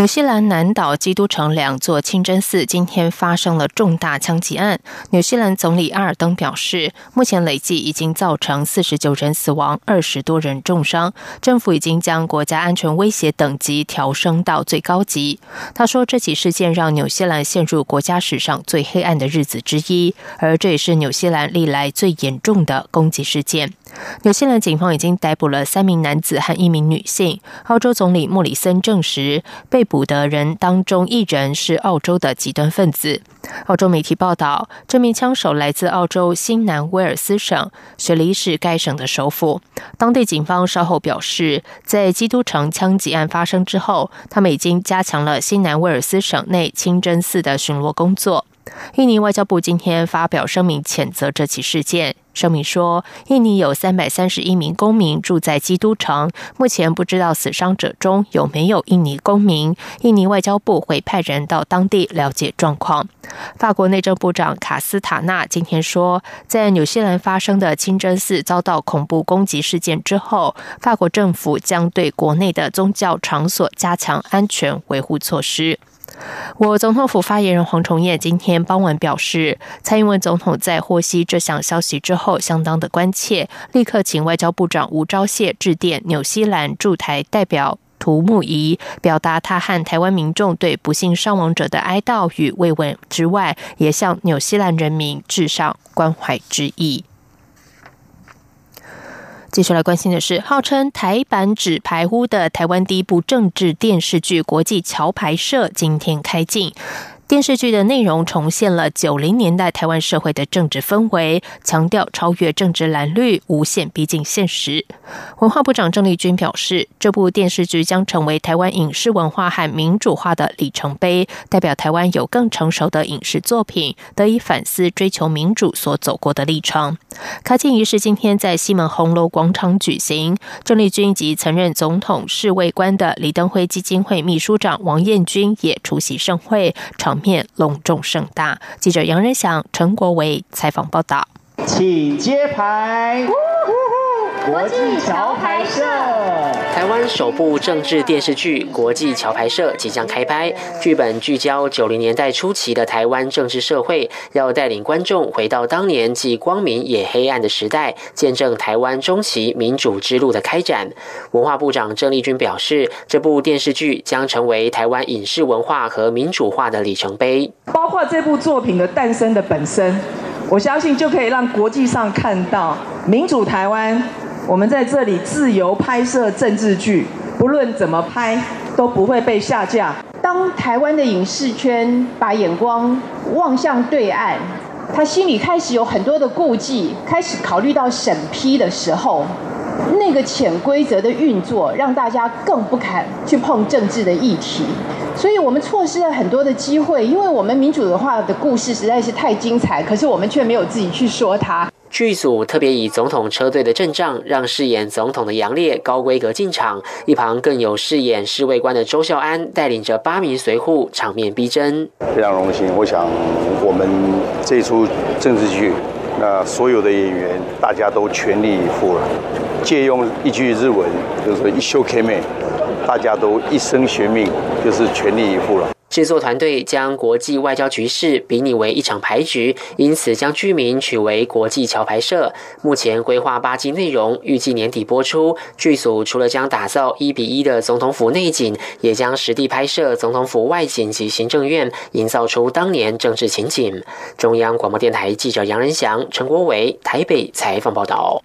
纽西兰南岛基督城两座清真寺今天发生了重大枪击案。纽西兰总理阿尔登表示，目前累计已经造成四十九人死亡，二十多人重伤。政府已经将国家安全威胁等级调升到最高级。他说，这起事件让纽西兰陷入国家史上最黑暗的日子之一，而这也是纽西兰历来最严重的攻击事件。纽西兰警方已经逮捕了三名男子和一名女性。澳洲总理莫里森证实，被捕的人当中一人是澳洲的极端分子。澳洲媒体报道，这名枪手来自澳洲新南威尔斯省，雪梨是该省的首府。当地警方稍后表示，在基督城枪击案发生之后，他们已经加强了新南威尔斯省内清真寺的巡逻工作。印尼外交部今天发表声明谴责这起事件。声明说，印尼有三百三十一名公民住在基督城，目前不知道死伤者中有没有印尼公民。印尼外交部会派人到当地了解状况。法国内政部长卡斯塔纳今天说，在纽西兰发生的清真寺遭到恐怖攻击事件之后，法国政府将对国内的宗教场所加强安全维护措施。我总统府发言人黄崇业今天傍晚表示，蔡英文总统在获悉这项消息之后，相当的关切，立刻请外交部长吴钊燮致电纽西兰驻台代表涂木仪，表达他和台湾民众对不幸伤亡者的哀悼与慰问之外，也向纽西兰人民致上关怀之意。接下来关心的是，号称台版纸牌屋的台湾第一部政治电视剧《国际桥牌社》今天开镜。电视剧的内容重现了九零年代台湾社会的政治氛围，强调超越政治蓝绿，无限逼近现实。文化部长郑丽君表示，这部电视剧将成为台湾影视文化和民主化的里程碑，代表台湾有更成熟的影视作品得以反思追求民主所走过的历程。开镜仪式今天在西门红楼广场举行，郑丽君及曾任总统侍卫官的李登辉基金会秘书长王彦君也出席盛会，场。面隆重盛大，记者杨仁祥、陈国维采访报道，请揭牌。国际桥牌社，台湾首部政治电视剧《国际桥牌社》即将开拍。剧本聚焦九零年代初期的台湾政治社会，要带领观众回到当年既光明也黑暗的时代，见证台湾中期民主之路的开展。文化部长郑丽君表示，这部电视剧将成为台湾影视文化和民主化的里程碑。包括这部作品的诞生的本身，我相信就可以让国际上看到民主台湾。我们在这里自由拍摄政治剧，不论怎么拍都不会被下架。当台湾的影视圈把眼光望向对岸，他心里开始有很多的顾忌，开始考虑到审批的时候，那个潜规则的运作，让大家更不敢去碰政治的议题。所以我们错失了很多的机会，因为我们民主的话的故事实在是太精彩，可是我们却没有自己去说它。剧组特别以总统车队的阵仗，让饰演总统的杨烈高规格进场，一旁更有饰演侍卫官的周孝安带领着八名随护，场面逼真。非常荣幸，我想我们这出政治剧，那所有的演员大家都全力以赴了。借用一句日文，就是一休 K 妹，大家都一生悬命，就是全力以赴了。制作团队将国际外交局势比拟为一场牌局，因此将剧名取为“国际桥牌社”。目前规划八集内容，预计年底播出。剧组除了将打造一比一的总统府内景，也将实地拍摄总统府外景及行政院，营造出当年政治情景。中央广播电台记者杨仁祥、陈国伟台北采访报道。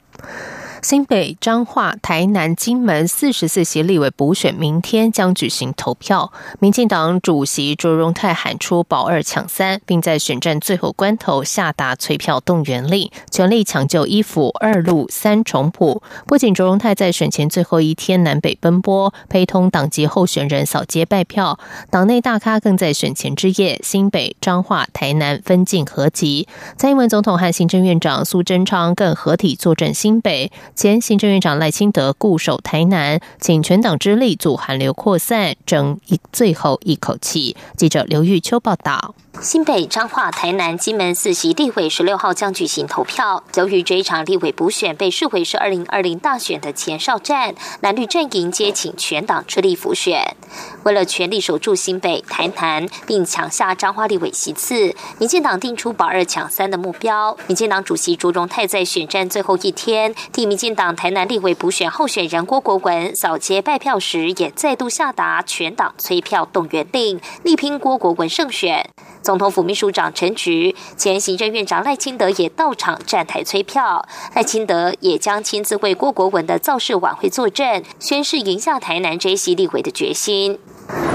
新北、彰化、台南、金门四十四席立委补选明天将举行投票。民进党主席卓荣泰喊出“保二抢三”，并在选战最后关头下达催票动员令，全力抢救一府二路三重谱。不仅卓荣泰在选前最后一天南北奔波，陪同党籍候选人扫街拜票，党内大咖更在选前之夜新北、彰化、台南分进合集。蔡英文总统和行政院长苏贞昌更合体坐镇新北。前行政院长赖清德固守台南，请全党之力阻寒流扩散，争一最后一口气。记者刘玉秋报道。新北、彰化、台南、金门四席立委十六号将举行投票。由于这一场立委补选被视为是二零二零大选的前哨战，蓝绿阵营皆请全党之力辅选。为了全力守住新北、台南，并抢下彰化立委席次，民进党定出保二抢三的目标。民进党主席卓荣泰在选战最后一天，替民进党台南立委补选候选人郭国文扫街拜票时，也再度下达全党催票动员令，力拼郭国文胜选。总统府秘书长陈菊、前行政院长赖清德也到场站台催票，赖清德也将亲自为郭国文的造势晚会作证，宣誓赢下台南这一席立委的决心。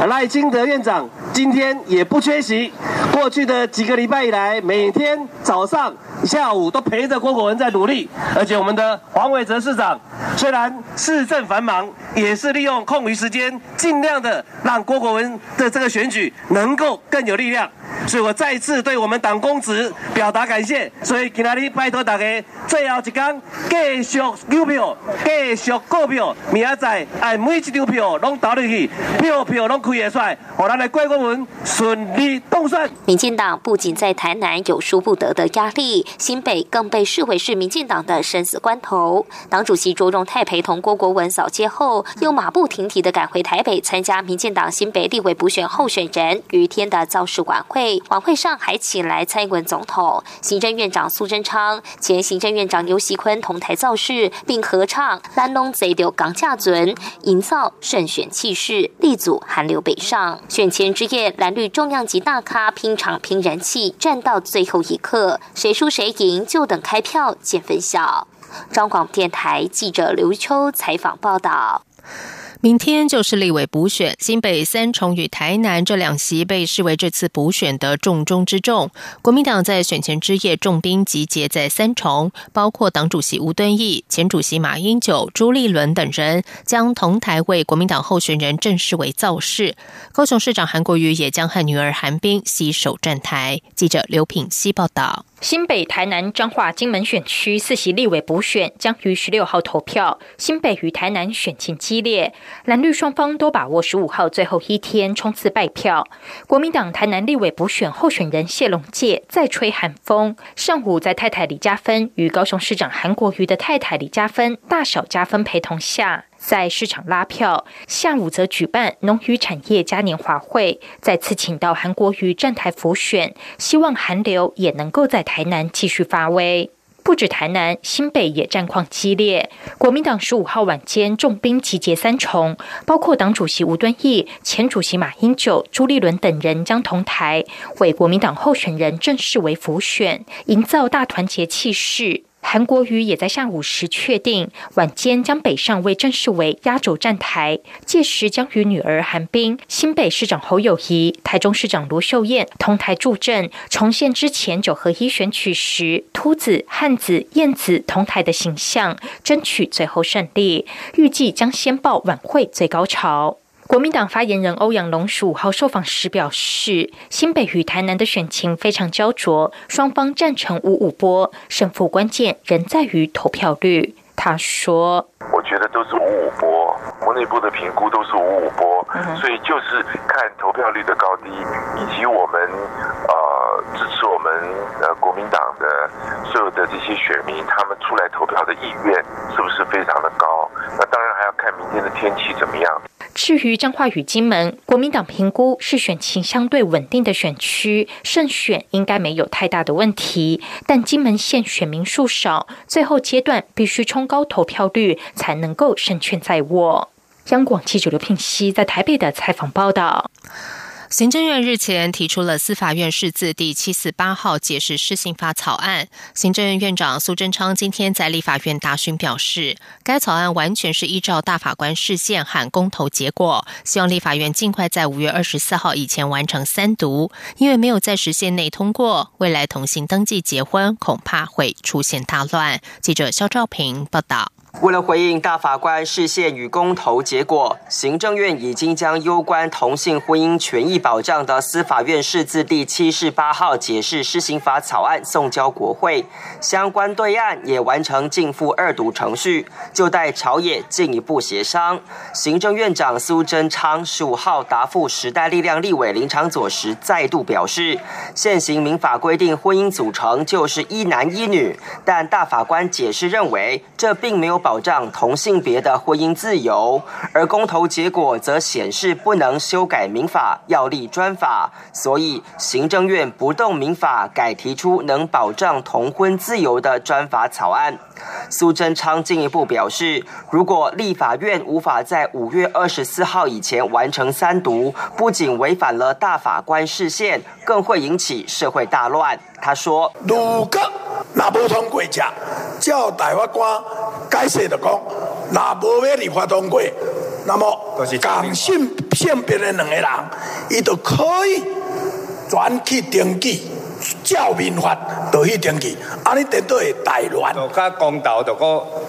赖清德院长今天也不缺席，过去的几个礼拜以来，每天早上、下午都陪着郭国文在努力，而且我们的黄伟哲市长虽然市政繁忙，也是利用空余时间，尽量的让郭国文的这个选举能够更有力量。所以我再次对我们党公职表达感谢。所以今天拜托大家，最后一天继续邮票，继续购票，明仔哎每一张票拢投入去，票票拢开得出来，我咱的郭国文顺利动算。民进党不仅在台南有输不得的压力，新北更被视为是民进党的生死关头。党主席卓荣泰陪同郭国文扫街后，又马不停蹄的赶回台北参加民进党新北立委补选候选人于天的造势晚会。晚会上还请来蔡英文总统、行政院长苏贞昌、前行政院长刘锡坤同台造势，并合唱《蓝龙贼流港架尊》，营造胜选气势，立足寒流北上。选前之夜，蓝绿重量级大咖拼场拼人气，战到最后一刻，谁输谁赢就等开票见分晓。张广电台记者刘秋采访报道。明天就是立委补选，新北三重与台南这两席被视为这次补选的重中之重。国民党在选前之夜重兵集结在三重，包括党主席吴敦义、前主席马英九、朱立伦等人将同台为国民党候选人正式为造势。高雄市长韩国瑜也将和女儿韩冰携手站台。记者刘品希报道。新北、台南、彰化、金门选区四席立委补选将于十六号投票。新北与台南选情激烈，蓝绿双方都把握十五号最后一天冲刺败票。国民党台南立委补选候选人谢龙介再吹寒风，上午在太太李嘉芬与高雄市长韩国瑜的太太李嘉芬大小加分陪同下。在市场拉票，下午则举办农渔产业嘉年华会，再次请到韩国瑜站台浮选，希望韩流也能够在台南继续发威。不止台南，新北也战况激烈。国民党十五号晚间重兵集结三重，包括党主席吴敦义、前主席马英九、朱立伦等人将同台为国民党候选人正式为辅选，营造大团结气势。韩国瑜也在下午时确定，晚间将北上为正式为压轴站台，届时将与女儿韩冰、新北市长侯友谊、台中市长卢秀燕同台助阵，重现之前九合一选举时秃子、汉子、燕子同台的形象，争取最后胜利。预计将先报晚会最高潮。国民党发言人欧阳龙十五号受访时表示，新北与台南的选情非常焦灼，双方战成五五波，胜负关键仍在于投票率。他说：“我觉得都是五五波，国内部的评估都是五五波，所以就是看投票率的高低，以及我们呃支持我们呃国民党的所有的这些选民，他们出来投票的意愿是不是非常的高？那当然还要看明天的天气怎么样。”至于彰化与金门，国民党评估是选情相对稳定的选区，胜选应该没有太大的问题。但金门县选民数少，最后阶段必须冲高投票率，才能够胜券在握。央广记者刘聘熙在台北的采访报道。行政院日前提出了司法院释字第七四八号解释施行法草案。行政院院长苏贞昌今天在立法院答询表示，该草案完全是依照大法官释宪和公投结果，希望立法院尽快在五月二十四号以前完成三读。因为没有在时限内通过，未来同性登记结婚恐怕会出现大乱。记者肖兆平报道。为了回应大法官视线与公投结果，行政院已经将攸关同性婚姻权益保障的司法院释字第七十八号解释施行法草案送交国会，相关对案也完成进复二读程序，就待朝野进一步协商。行政院长苏贞昌十五号答复时代力量立委林长佐时，再度表示，现行民法规定婚姻组成就是一男一女，但大法官解释认为这并没有。保障同性别的婚姻自由，而公投结果则显示不能修改民法，要立专法，所以行政院不动民法，改提出能保障同婚自由的专法草案。苏贞昌进一步表示，如果立法院无法在五月二十四号以前完成三读，不仅违反了大法官视线，更会引起社会大乱。他说：“如果那不通过，叫大法官解释的讲，那无要立法通过，那么同性性别的两个人，伊都可以转去登记。”照民法就去登记，安尼等到会大乱。就较公道，就个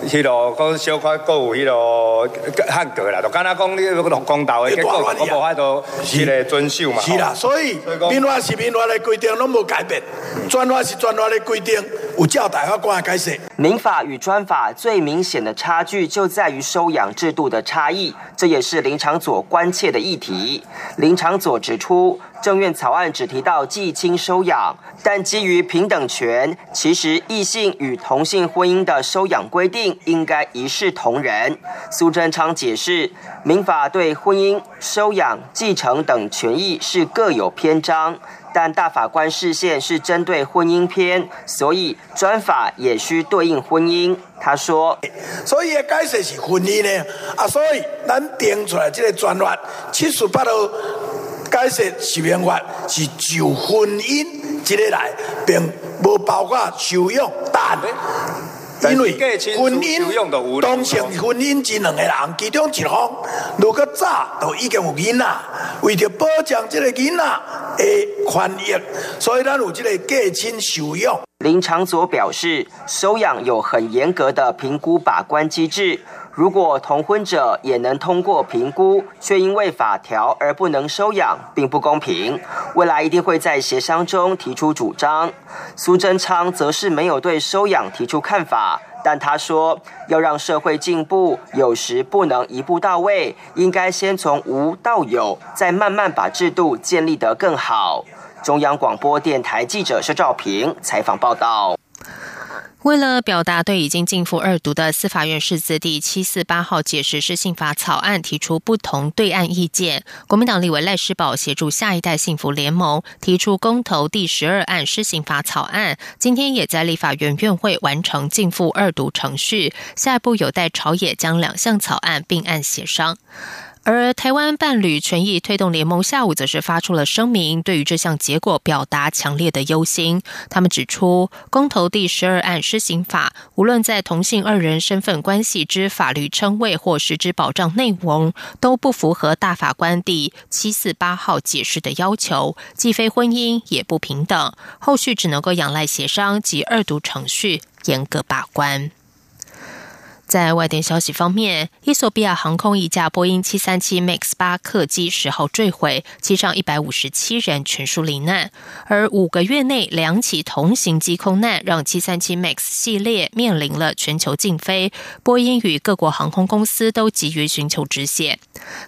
迄落，个小有迄落汉格啦。就敢若讲你个公道的结果，我无法度迄个遵守嘛。是啦，所以民法是民法的规定，拢无改变；专法是专法的规定，有照大法官解释。民法与专法最明显的差距就在于收养制度的差异，这也是林长佐关切的议题。林长佐指出。政院草案只提到继亲收养，但但基于平等权，其实异性与同性婚姻的收养规定应该一视同仁。苏贞昌解释，民法对婚姻、收养、继承等权益是各有篇章，但大法官视线是针对婚姻篇，所以专法也需对应婚姻。他说，所以解释是婚姻呢，啊，所以咱定出来这个专法七十八号。解释实名法是就婚姻这个来，并无包括收养，但因为婚姻当成婚姻这两个人，其中一方如果早都已经有囡仔，为着保障这个囡仔的权益，所以咱有这个继亲收养。林长佐表示，收养有很严格的评估把关机制。如果同婚者也能通过评估，却因为法条而不能收养，并不公平。未来一定会在协商中提出主张。苏贞昌则是没有对收养提出看法，但他说要让社会进步，有时不能一步到位，应该先从无到有，再慢慢把制度建立得更好。中央广播电台记者施兆平采访报道。为了表达对已经进赴二读的司法院释字第七四八号解释施信法草案提出不同对案意见，国民党立委赖世宝协助下一代幸福联盟提出公投第十二案施行法草案，今天也在立法院院会完成进赴二读程序，下一步有待朝野将两项草案并案协商。而台湾伴侣权益推动联盟下午则是发出了声明，对于这项结果表达强烈的忧心。他们指出，公投第十二案施行法，无论在同性二人身份关系之法律称谓或实质保障内容，都不符合大法官第七四八号解释的要求，既非婚姻也不平等。后续只能够仰赖协商及二读程序严格把关。在外电消息方面，伊索比亚航空一架波音七三七 MAX 八客机十号坠毁，机上一百五十七人全数罹难。而五个月内两起同型机空难，让七三七 MAX 系列面临了全球禁飞。波音与各国航空公司都急于寻求止血。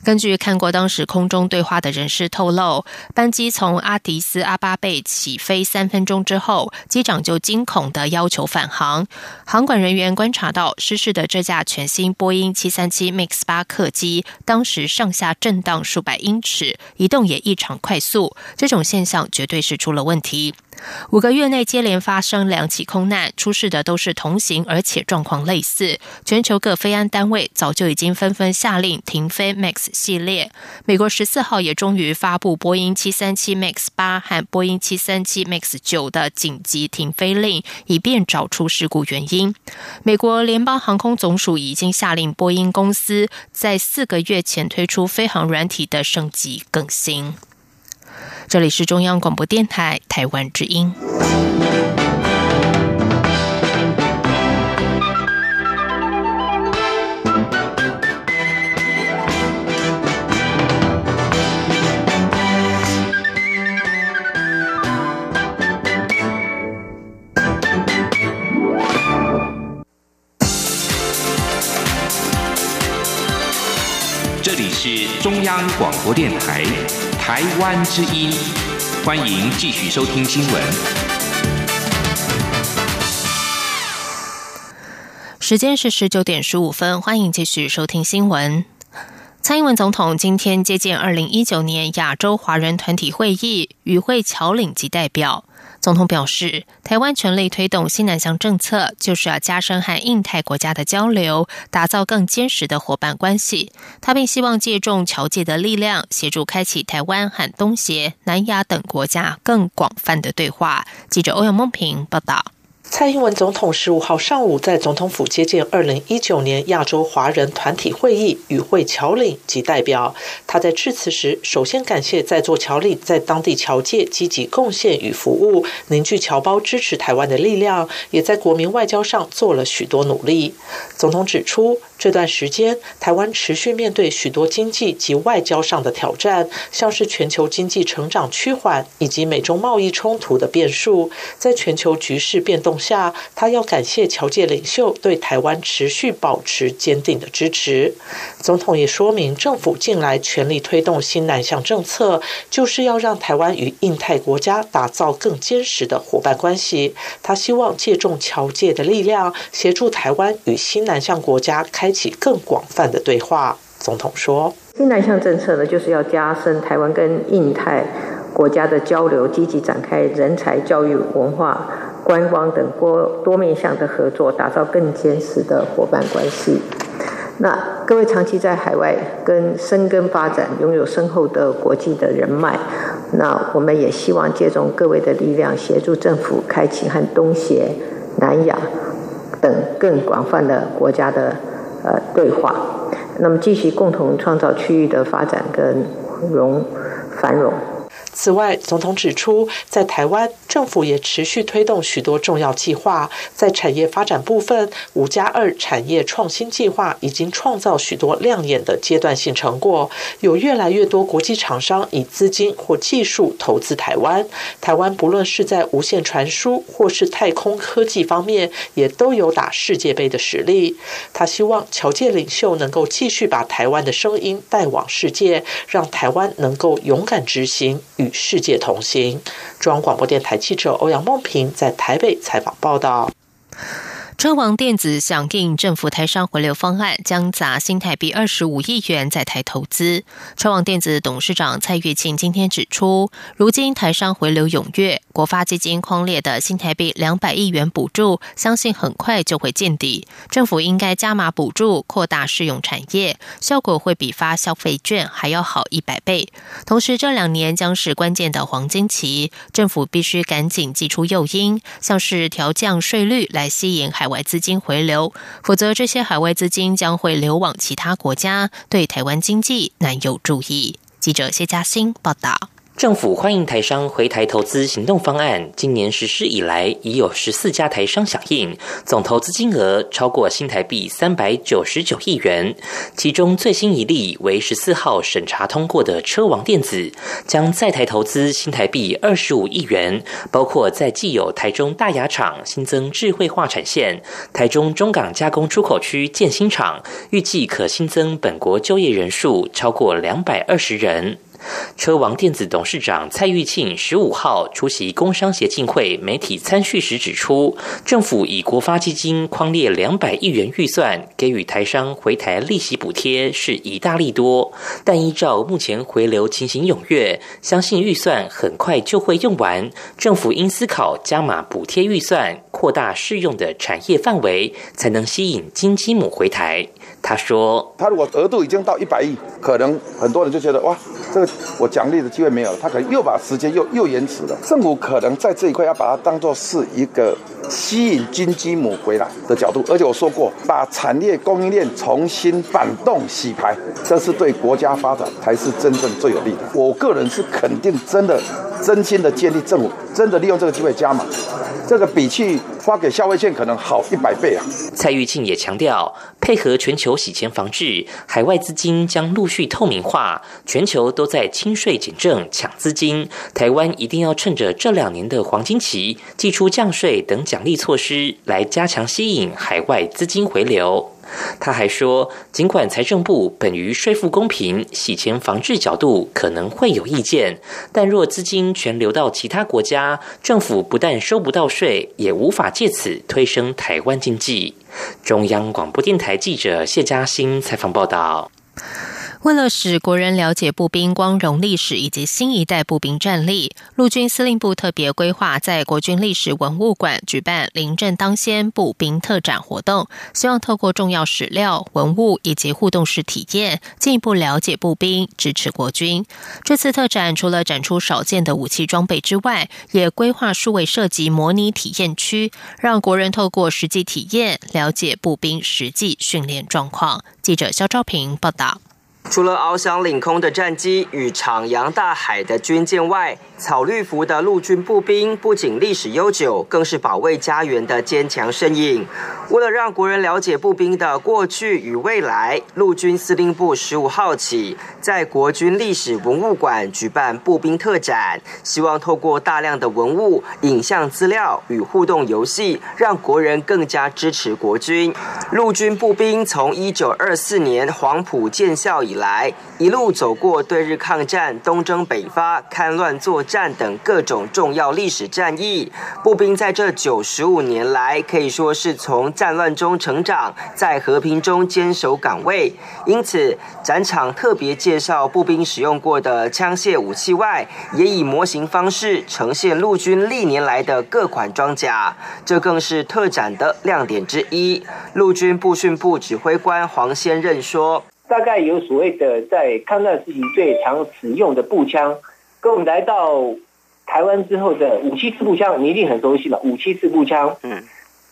根据看过当时空中对话的人士透露，班机从阿迪斯阿巴贝起飞三分钟之后，机长就惊恐的要求返航。航管人员观察到失事的。这架全新波音七三七 MAX 八客机当时上下震荡数百英尺，移动也异常快速，这种现象绝对是出了问题。五个月内接连发生两起空难，出事的都是同行，而且状况类似。全球各飞安单位早就已经纷纷下令停飞 Max 系列。美国十四号也终于发布波音七三七 Max 八和波音七三七 Max 九的紧急停飞令，以便找出事故原因。美国联邦航空总署已经下令波音公司在四个月前推出飞行软体的升级更新。这里是中央广播电台台湾之音。是中央广播电台。台湾之音，欢迎继续收听新闻。时间是十九点十五分，欢迎继续收听新闻。蔡英文总统今天接见二零一九年亚洲华人团体会议与会侨领及代表。总统表示，台湾全力推动新南向政策，就是要加深和印太国家的交流，打造更坚实的伙伴关系。他并希望借重侨界的力量，协助开启台湾和东协、南亚等国家更广泛的对话。记者欧阳梦平报道。蔡英文总统十五号上午在总统府接见二零一九年亚洲华人团体会议与会侨领及代表。他在致辞时，首先感谢在座侨领在当地侨界积极贡献与服务，凝聚侨胞支持台湾的力量，也在国民外交上做了许多努力。总统指出。这段时间，台湾持续面对许多经济及外交上的挑战，像是全球经济成长趋缓以及美中贸易冲突的变数。在全球局势变动下，他要感谢侨界领袖对台湾持续保持坚定的支持。总统也说明，政府近来全力推动新南向政策，就是要让台湾与印太国家打造更坚实的伙伴关系。他希望借重侨界的力量，协助台湾与新南向国家开。起更广泛的对话，总统说：“新南向政策呢，就是要加深台湾跟印太国家的交流，积极展开人才、教育、文化、观光等多多面向的合作，打造更坚实的伙伴关系。那各位长期在海外跟深耕发展，拥有深厚的国际的人脉，那我们也希望借重各位的力量，协助政府开启和东协、南亚等更广泛的国家的。”呃，对话，那么继续共同创造区域的发展跟融繁荣。此外，总统指出，在台湾政府也持续推动许多重要计划。在产业发展部分，五加二产业创新计划已经创造许多亮眼的阶段性成果，有越来越多国际厂商以资金或技术投资台湾。台湾不论是在无线传输或是太空科技方面，也都有打世界杯的实力。他希望侨界领袖能够继续把台湾的声音带往世界，让台湾能够勇敢执行。与世界同行。中央广播电台记者欧阳梦平在台北采访报道。车王电子响应政府台商回流方案，将砸新台币二十五亿元在台投资。车王电子董事长蔡月庆今天指出，如今台商回流踊跃，国发基金框列的新台币两百亿元补助，相信很快就会见底。政府应该加码补助，扩大适用产业，效果会比发消费券还要好一百倍。同时，这两年将是关键的黄金期，政府必须赶紧祭出诱因，像是调降税率来吸引海。海外资金回流，否则这些海外资金将会流往其他国家，对台湾经济难有助益。记者谢嘉欣报道。政府欢迎台商回台投资行动方案，今年实施以来，已有十四家台商响应，总投资金额超过新台币三百九十九亿元。其中最新一例为十四号审查通过的车王电子，将在台投资新台币二十五亿元，包括在既有台中大雅厂新增智慧化产线，台中中港加工出口区建新厂，预计可新增本国就业人数超过两百二十人。车王电子董事长蔡玉庆十五号出席工商协进会媒体参叙时指出，政府以国发基金框列两百亿元预算给予台商回台利息补贴是一大利多，但依照目前回流情形踊跃，相信预算很快就会用完，政府应思考加码补贴预算，扩大适用的产业范围，才能吸引金鸡母回台。他说：“他如果额度已经到一百亿，可能很多人就觉得哇，这个我奖励的机会没有了，他可能又把时间又又延迟了。政府可能在这一块要把它当做是一个吸引金鸡母回来的角度，而且我说过，把产业供应链重新反动洗牌，这是对国家发展才是真正最有利的。我个人是肯定，真的真心的建议政府真的利用这个机会加码。”这个比去发给消费券可能好一百倍啊！蔡玉庆也强调，配合全球洗钱防治，海外资金将陆续透明化，全球都在清税减政抢资金，台湾一定要趁着这两年的黄金期，祭出降税等奖励措施，来加强吸引海外资金回流。他还说，尽管财政部本于税负公平、洗钱防治角度可能会有意见，但若资金全流到其他国家，政府不但收不到税，也无法借此推升台湾经济。中央广播电台记者谢嘉欣采访报道。为了使国人了解步兵光荣历史以及新一代步兵战力，陆军司令部特别规划在国军历史文物馆举办“临阵当先”步兵特展活动，希望透过重要史料、文物以及互动式体验，进一步了解步兵，支持国军。这次特展除了展出少见的武器装备之外，也规划数位设计模拟体验区，让国人透过实际体验了解步兵实际训练状况。记者肖昭平报道。除了翱翔领空的战机与徜徉大海的军舰外，草绿服的陆军步兵不仅历史悠久，更是保卫家园的坚强身影。为了让国人了解步兵的过去与未来，陆军司令部十五号起在国军历史文物馆举办步兵特展，希望透过大量的文物、影像资料与互动游戏，让国人更加支持国军。陆军步兵从一九二四年黄埔建校以来，一路走过对日抗战、东征北伐、戡乱作战。等各种重要历史战役，步兵在这九十五年来可以说是从战乱中成长，在和平中坚守岗位。因此，展场特别介绍步兵使用过的枪械武器外，也以模型方式呈现陆军历年来的各款装甲，这更是特展的亮点之一。陆军步训部指挥官黄先任说：“大概有所谓的在抗战时期最常使用的步枪。”跟我们来到台湾之后的五七式步枪，你一定很熟悉了。五七式步枪，嗯，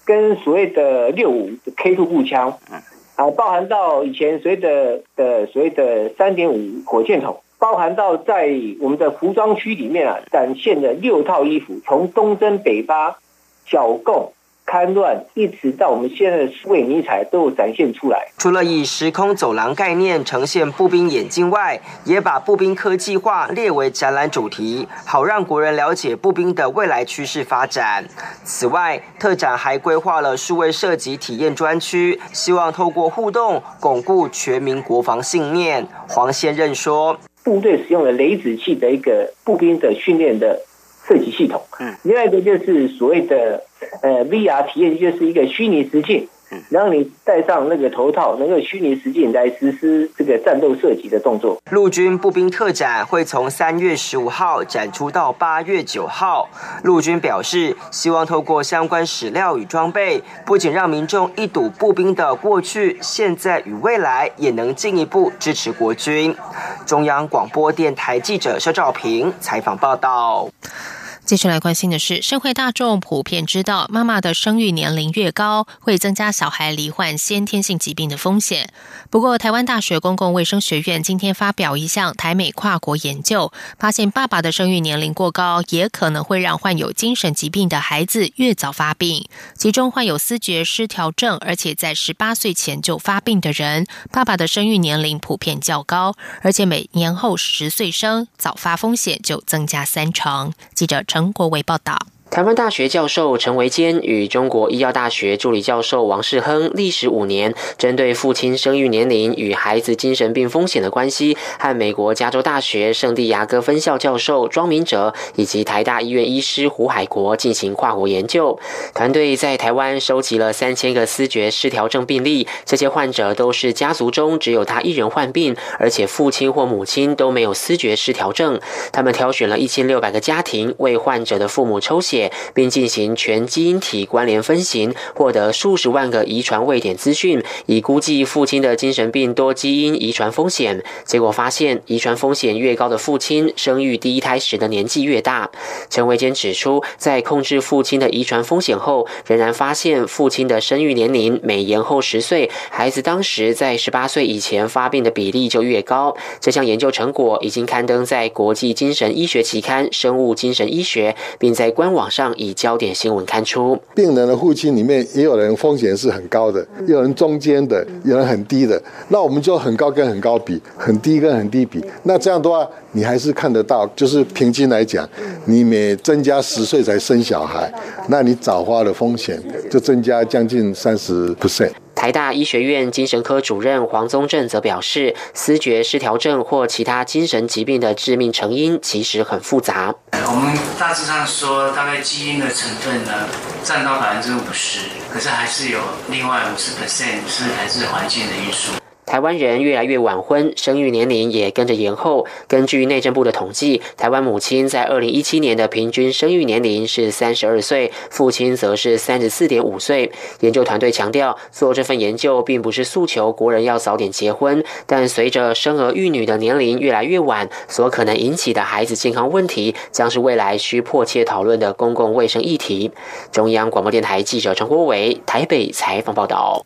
跟所谓的六五 K two 步枪，嗯，啊，包含到以前所谓的的所谓的三点五火箭筒，包含到在我们的服装区里面啊，展现的六套衣服，从东征北伐、剿共。戡乱一直到我们现在的数位迷彩都有展现出来。除了以时空走廊概念呈现步兵眼镜外，也把步兵科技化列为展览主题，好让国人了解步兵的未来趋势发展。此外，特展还规划了数位涉及体验专区，希望透过互动巩固全民国防信念。黄先任说：“部队使用了雷子器的一个步兵的训练的。”射击系统，嗯，另外一个就是所谓的呃 VR 体验，就是一个虚拟实境，嗯，让你戴上那个头套，能够虚拟实境来实施这个战斗射击的动作。陆军步兵特展会从三月十五号展出到八月九号。陆军表示，希望透过相关史料与装备，不仅让民众一睹步兵的过去、现在与未来，也能进一步支持国军。中央广播电台记者肖兆平采访报道。接下来关心的是，社会大众普遍知道，妈妈的生育年龄越高，会增加小孩罹患先天性疾病的风险。不过，台湾大学公共卫生学院今天发表一项台美跨国研究，发现爸爸的生育年龄过高，也可能会让患有精神疾病的孩子越早发病。其中，患有思觉失调症，而且在十八岁前就发病的人，爸爸的生育年龄普遍较高，而且每年后十岁生，早发风险就增加三成。记者。陈国伟报道。台湾大学教授陈维坚与中国医药大学助理教授王世亨历时五年，针对父亲生育年龄与孩子精神病风险的关系，和美国加州大学圣地亚哥分校教授庄明哲以及台大医院医师胡海国进行跨国研究。团队在台湾收集了三千个思觉失调症病例，这些患者都是家族中只有他一人患病，而且父亲或母亲都没有思觉失调症。他们挑选了一千六百个家庭，为患者的父母抽血。并进行全基因体关联分型，获得数十万个遗传位点资讯，以估计父亲的精神病多基因遗传风险。结果发现，遗传风险越高的父亲，生育第一胎时的年纪越大。陈维坚指出，在控制父亲的遗传风险后，仍然发现父亲的生育年龄每延后十岁，孩子当时在十八岁以前发病的比例就越高。这项研究成果已经刊登在国际精神医学期刊《生物精神医学》，并在官网上以焦点新闻刊出。病人的父亲里面也有人风险是很高的，有人中间的，有人很低的。那我们就很高跟很高比，很低跟很低比。那这样的话，你还是看得到，就是平均来讲，你每增加十岁才生小孩，那你早花的风险就增加将近三十 percent。台大医学院精神科主任黄宗正则表示，思觉失调症或其他精神疾病的致命成因其实很复杂。我们大致上说，大概基因的成分呢占到百分之五十，可是还是有另外五十 percent 是来自环境的因素。台湾人越来越晚婚，生育年龄也跟着延后。根据内政部的统计，台湾母亲在二零一七年的平均生育年龄是三十二岁，父亲则是三十四点五岁。研究团队强调，做这份研究并不是诉求国人要早点结婚，但随着生儿育女的年龄越来越晚，所可能引起的孩子健康问题，将是未来需迫切讨论的公共卫生议题。中央广播电台记者陈国伟台北采访报道。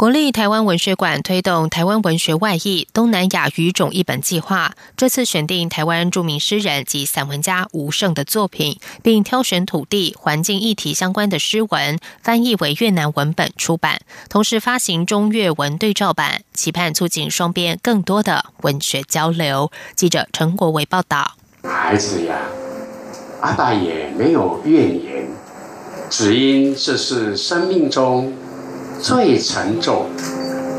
国立台湾文学馆推动台湾文学外译东南亚语种译本计划，这次选定台湾著名诗人及散文家吴胜的作品，并挑选土地、环境议题相关的诗文，翻译为越南文本出版，同时发行中越文对照版，期盼促进双边更多的文学交流。记者陈国维报道：孩子呀，阿爸也没有怨言，只因这是生命中。最沉重，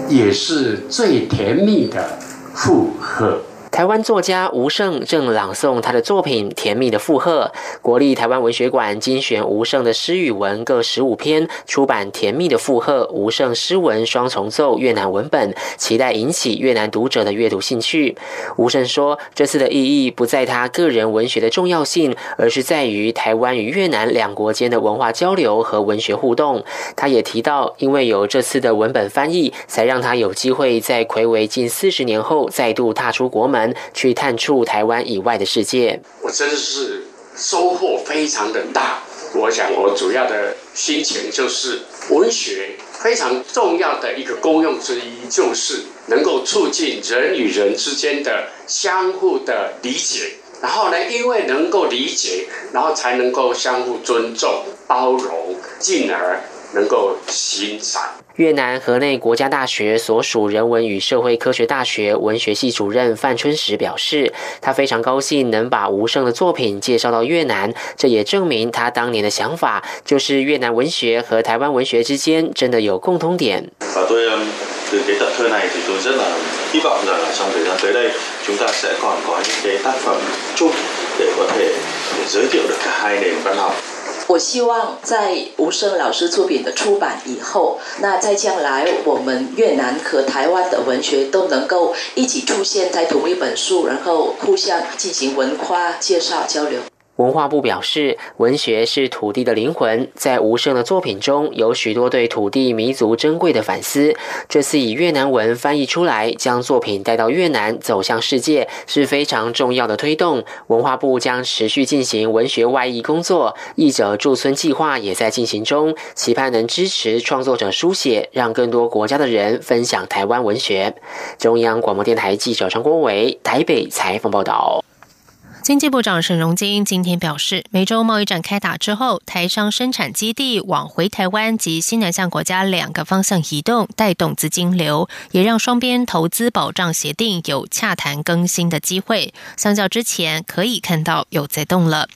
也是最甜蜜的负荷。台湾作家吴胜正朗诵他的作品《甜蜜的负荷》。国立台湾文学馆精选吴胜的诗与文各十五篇，出版《甜蜜的负荷》吴胜诗文双重奏越南文本，期待引起越南读者的阅读兴趣。吴胜说：“这次的意义不在他个人文学的重要性，而是在于台湾与越南两国间的文化交流和文学互动。”他也提到，因为有这次的文本翻译，才让他有机会在魁违近四十年后再度踏出国门。去探触台湾以外的世界，我真的是收获非常的大。我想，我主要的心情就是文学非常重要的一个功用之一，就是能够促进人与人之间的相互的理解。然后呢，因为能够理解，然后才能够相互尊重、包容，进而能够欣赏。越南河内国家大学所属人文与社会科学大学文学系主任范春实表示，他非常高兴能把吴胜的作品介绍到越南，这也证明他当年的想法就是越南文学和台湾文学之间真的有共通点。我希望在吴声老师作品的出版以后，那在将来我们越南和台湾的文学都能够一起出现在同一本书，然后互相进行文化介绍交流。文化部表示，文学是土地的灵魂，在吴胜的作品中有许多对土地弥足珍贵的反思。这次以越南文翻译出来，将作品带到越南，走向世界，是非常重要的推动。文化部将持续进行文学外译工作，译者驻村计划也在进行中，期盼能支持创作者书写，让更多国家的人分享台湾文学。中央广播电台记者张国伟台北采访报道。经济部长沈荣金今天表示，美洲贸易战开打之后，台商生产基地往回台湾及西南向国家两个方向移动，带动资金流，也让双边投资保障协定有洽谈更新的机会。相较之前，可以看到有在动了。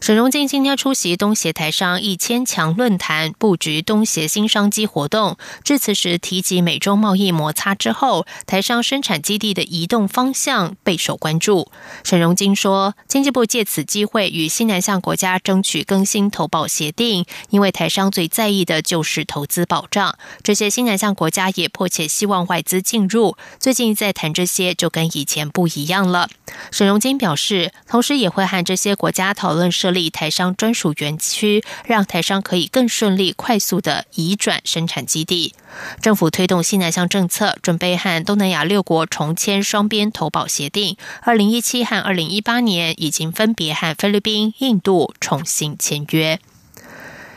沈荣金今天出席东协台商一千强论坛，布局东协新商机活动。致辞时提及美中贸易摩擦之后，台商生产基地的移动方向备受关注。沈荣金说，经济部借此机会与西南向国家争取更新投保协定，因为台商最在意的就是投资保障。这些西南向国家也迫切希望外资进入。最近在谈这些，就跟以前不一样了。沈荣金表示，同时也会和这些国家讨论设立台商专属园区，让台商可以更顺利、快速的移转生产基地。政府推动西南向政策，准备和东南亚六国重签双边投保协定。二零一七和二零一八年已经分别和菲律宾、印度重新签约。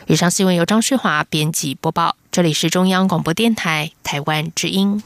以上新闻由张旭华编辑播报，这里是中央广播电台台湾之音。